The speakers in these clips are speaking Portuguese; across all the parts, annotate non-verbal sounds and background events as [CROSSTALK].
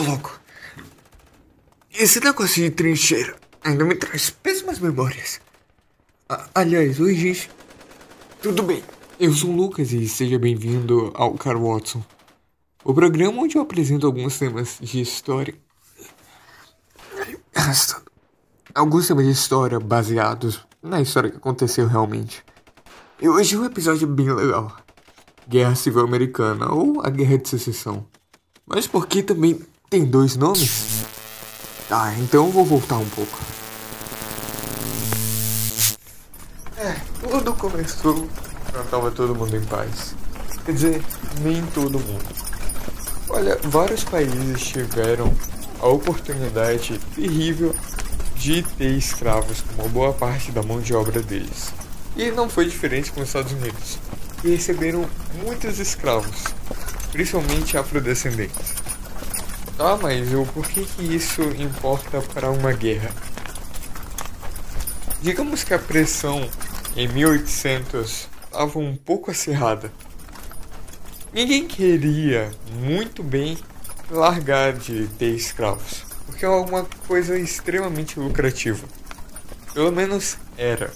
louco. Esse negócio de trincheira ainda me traz péssimas memórias. A aliás, oi, gente. Tudo bem? Eu sou o Lucas e seja bem-vindo ao Car Watson, o programa onde eu apresento alguns temas de história. Alguns temas de história baseados na história que aconteceu realmente. E hoje é um episódio bem legal. Guerra Civil Americana ou a Guerra de Secessão. Mas por que também tem dois nomes? Tá, então vou voltar um pouco. É, tudo começou quando tava todo mundo em paz. Quer dizer, nem todo mundo. Olha, vários países tiveram a oportunidade terrível de ter escravos como boa parte da mão de obra deles. E não foi diferente com os Estados Unidos, que receberam muitos escravos, principalmente afrodescendentes. Ah, mas o por que, que isso importa para uma guerra? Digamos que a pressão em 1800 estava um pouco acirrada. Ninguém queria muito bem largar de ter escravos, porque é uma coisa extremamente lucrativa. Pelo menos era.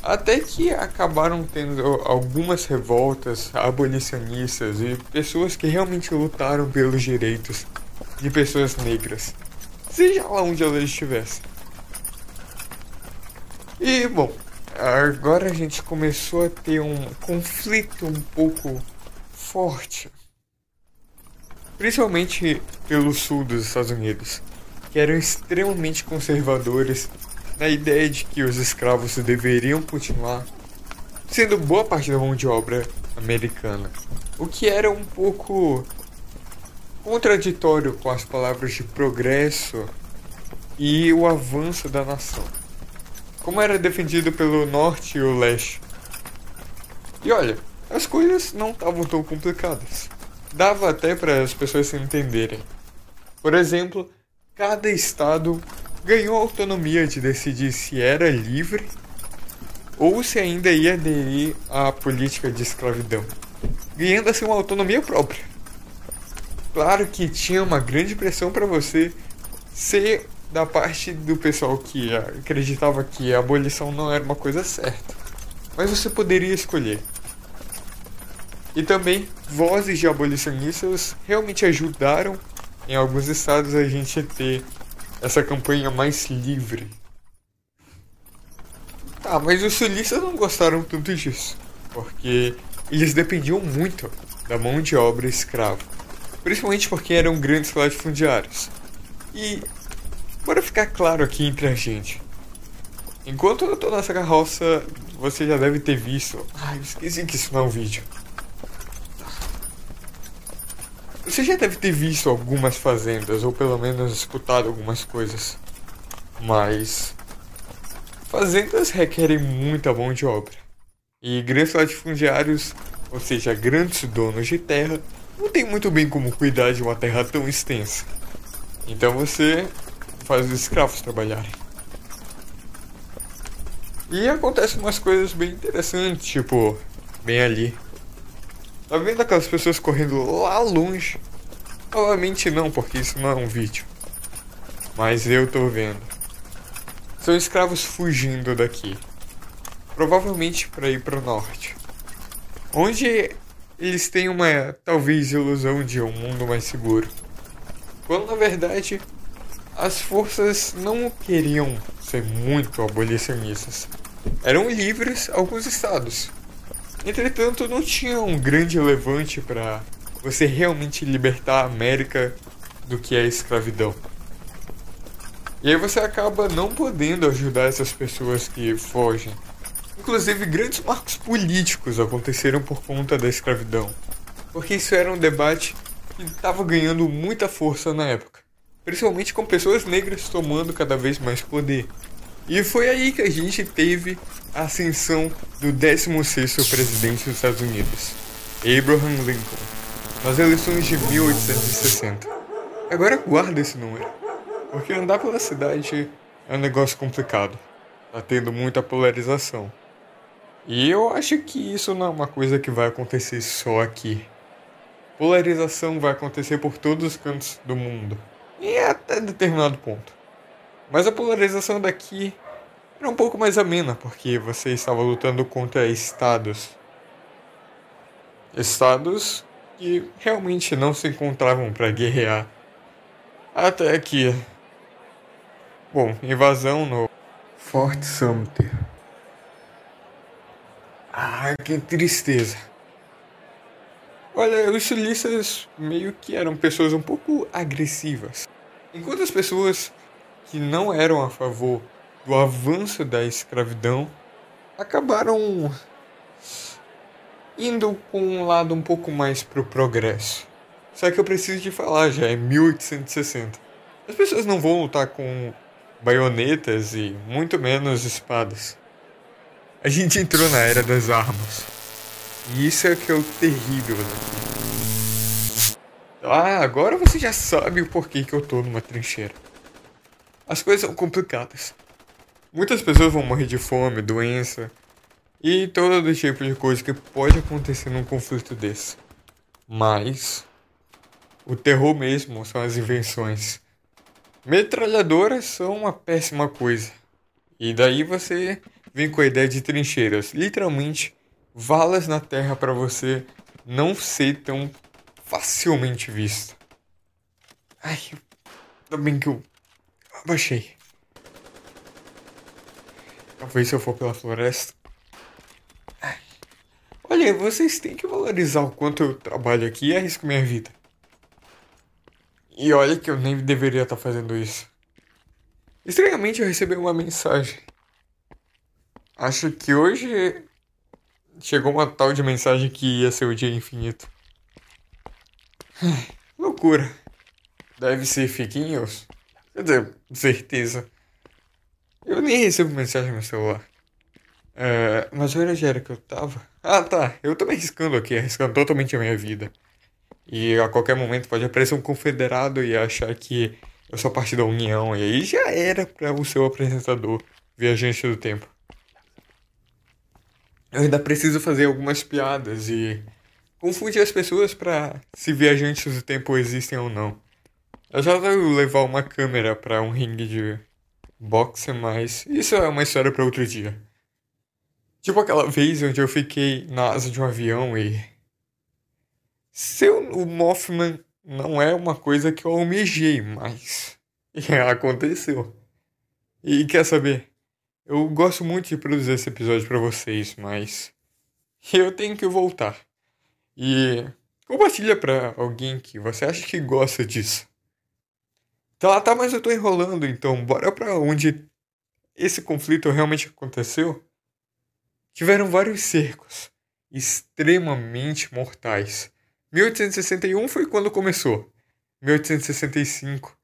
Até que acabaram tendo algumas revoltas abolicionistas e pessoas que realmente lutaram pelos direitos de pessoas negras, seja lá onde elas estivessem. E bom, agora a gente começou a ter um conflito um pouco forte, principalmente pelo sul dos Estados Unidos, que eram extremamente conservadores na ideia de que os escravos deveriam continuar sendo boa parte da mão de obra americana, o que era um pouco contraditório com as palavras de progresso e o avanço da nação, como era defendido pelo norte e o leste. E olha, as coisas não estavam tão complicadas. Dava até para as pessoas se entenderem. Por exemplo, cada estado ganhou autonomia de decidir se era livre ou se ainda ia aderir à política de escravidão, ganhando assim uma autonomia própria. Claro que tinha uma grande pressão para você ser da parte do pessoal que acreditava que a abolição não era uma coisa certa. Mas você poderia escolher. E também vozes de abolicionistas realmente ajudaram em alguns estados a gente ter essa campanha mais livre. Tá, mas os sulistas não gostaram tanto disso, porque eles dependiam muito da mão de obra escrava principalmente porque eram grandes latifundiários. E, para ficar claro aqui entre a gente, enquanto eu tô nessa carroça, você já deve ter visto. Ai, esqueci que isso não é um vídeo. Você já deve ter visto algumas fazendas, ou pelo menos escutado algumas coisas. Mas. Fazendas requerem muita mão de obra. E grandes latifundiários, ou seja, grandes donos de terra, não tem muito bem como cuidar de uma terra tão extensa. Então você faz os escravos trabalharem. E acontecem umas coisas bem interessantes, tipo, bem ali. Tá vendo aquelas pessoas correndo lá longe? Obviamente não, porque isso não é um vídeo. Mas eu tô vendo. São escravos fugindo daqui. Provavelmente para ir para o norte. Onde eles têm uma talvez ilusão de um mundo mais seguro. Quando na verdade as forças não queriam ser muito abolicionistas. Eram livres alguns estados. Entretanto, não tinha um grande levante para você realmente libertar a América do que é a escravidão. E aí você acaba não podendo ajudar essas pessoas que fogem. Inclusive, grandes marcos políticos aconteceram por conta da escravidão, porque isso era um debate que estava ganhando muita força na época, principalmente com pessoas negras tomando cada vez mais poder. E foi aí que a gente teve a ascensão do 16º presidente dos Estados Unidos, Abraham Lincoln, nas eleições de 1860. Agora guarda esse número, porque andar pela cidade é um negócio complicado. Tá tendo muita polarização. E eu acho que isso não é uma coisa que vai acontecer só aqui. polarização vai acontecer por todos os cantos do mundo. E até determinado ponto. Mas a polarização daqui era um pouco mais amena, porque você estava lutando contra estados. Estados que realmente não se encontravam para guerrear. Até que. Bom, invasão no Fort Sumter. Ah, que tristeza. Olha, os sulistas meio que eram pessoas um pouco agressivas. Enquanto as pessoas que não eram a favor do avanço da escravidão acabaram indo com um lado um pouco mais pro progresso. Só que eu preciso de falar, já é 1860. As pessoas não vão lutar com baionetas e muito menos espadas. A gente entrou na era das armas. E isso é que é o terrível daqui. Ah, agora você já sabe o porquê que eu tô numa trincheira. As coisas são complicadas. Muitas pessoas vão morrer de fome, doença e todo tipo de coisa que pode acontecer num conflito desse. Mas o terror mesmo são as invenções. Metralhadoras são uma péssima coisa. E daí você vem com a ideia de trincheiras. Literalmente valas na terra para você não ser tão facilmente visto. Ai, ainda bem que eu abaixei. Talvez se eu for pela floresta. Olha, vocês têm que valorizar o quanto eu trabalho aqui e arrisco minha vida. E olha que eu nem deveria estar fazendo isso. Estranhamente eu recebi uma mensagem. Acho que hoje chegou uma tal de mensagem que ia ser o dia infinito. [SIGHS] Loucura. Deve ser news. Quer dizer, certeza. Eu nem recebo mensagem no celular. É, mas olha já era que eu tava. Ah tá, eu tô me arriscando aqui, arriscando totalmente a minha vida. E a qualquer momento pode aparecer um confederado e achar que eu sou parte da União. E aí já era para o seu apresentador, viajante do tempo eu ainda preciso fazer algumas piadas e confundir as pessoas para se viajantes do tempo existem ou não. Eu já vou levar uma câmera para um ringue de boxe, mas isso é uma história para outro dia. Tipo aquela vez onde eu fiquei na asa de um avião e. Seu, o Mothman não é uma coisa que eu almejei, mas. [LAUGHS] aconteceu. E quer saber? Eu gosto muito de produzir esse episódio para vocês, mas [LAUGHS] eu tenho que voltar. E compartilha para alguém que você acha que gosta disso. Tá, tá, mas eu tô enrolando, então bora para onde esse conflito realmente aconteceu. Tiveram vários cercos extremamente mortais. 1861 foi quando começou. 1865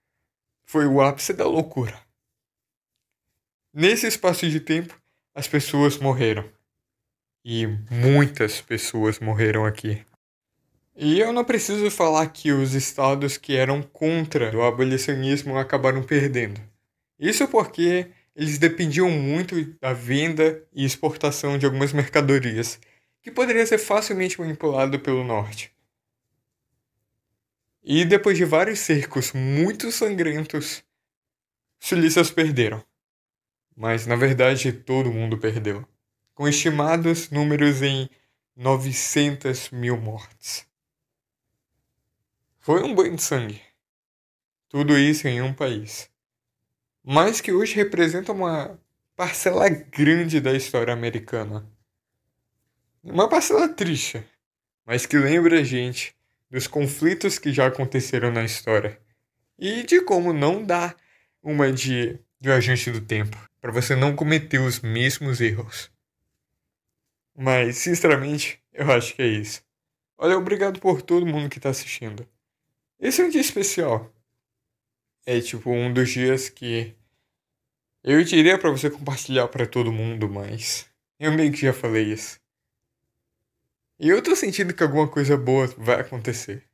foi o ápice da loucura. Nesse espaço de tempo, as pessoas morreram. E muitas pessoas morreram aqui. E eu não preciso falar que os estados que eram contra o abolicionismo acabaram perdendo. Isso porque eles dependiam muito da venda e exportação de algumas mercadorias, que poderia ser facilmente manipulado pelo norte. E depois de vários cercos muito sangrentos, sulistas perderam mas na verdade todo mundo perdeu, com estimados números em 900 mil mortes. Foi um banho de sangue. Tudo isso em um país. Mas que hoje representa uma parcela grande da história americana. Uma parcela triste, mas que lembra a gente dos conflitos que já aconteceram na história e de como não dá uma de viajante do tempo para você não cometer os mesmos erros. Mas, sinceramente, eu acho que é isso. Olha, obrigado por todo mundo que está assistindo. Esse é um dia especial. É tipo um dos dias que eu diria para você compartilhar para todo mundo, mas eu meio que já falei isso. E eu tô sentindo que alguma coisa boa vai acontecer.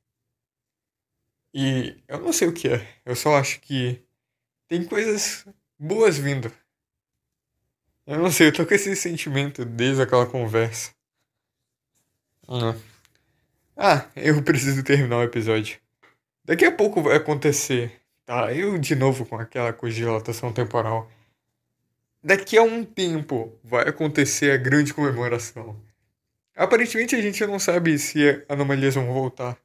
E eu não sei o que é. Eu só acho que tem coisas boas vindo. Eu não sei, eu tô com esse sentimento desde aquela conversa. Ah, eu preciso terminar o episódio. Daqui a pouco vai acontecer, tá? Eu de novo com aquela cogilatação temporal. Daqui a um tempo vai acontecer a grande comemoração. Aparentemente a gente não sabe se anomalias vão voltar.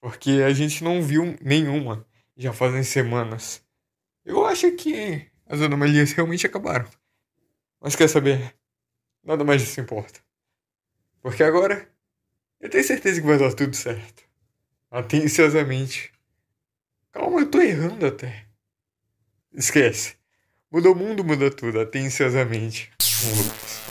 Porque a gente não viu nenhuma. Já fazem semanas. Eu acho que as anomalias realmente acabaram. Mas quer saber? Nada mais disso importa. Porque agora eu tenho certeza que vai dar tudo certo. Atenciosamente. Calma, eu tô errando até. Esquece. Mudou o mundo, muda tudo. Atenciosamente. Um Lucas.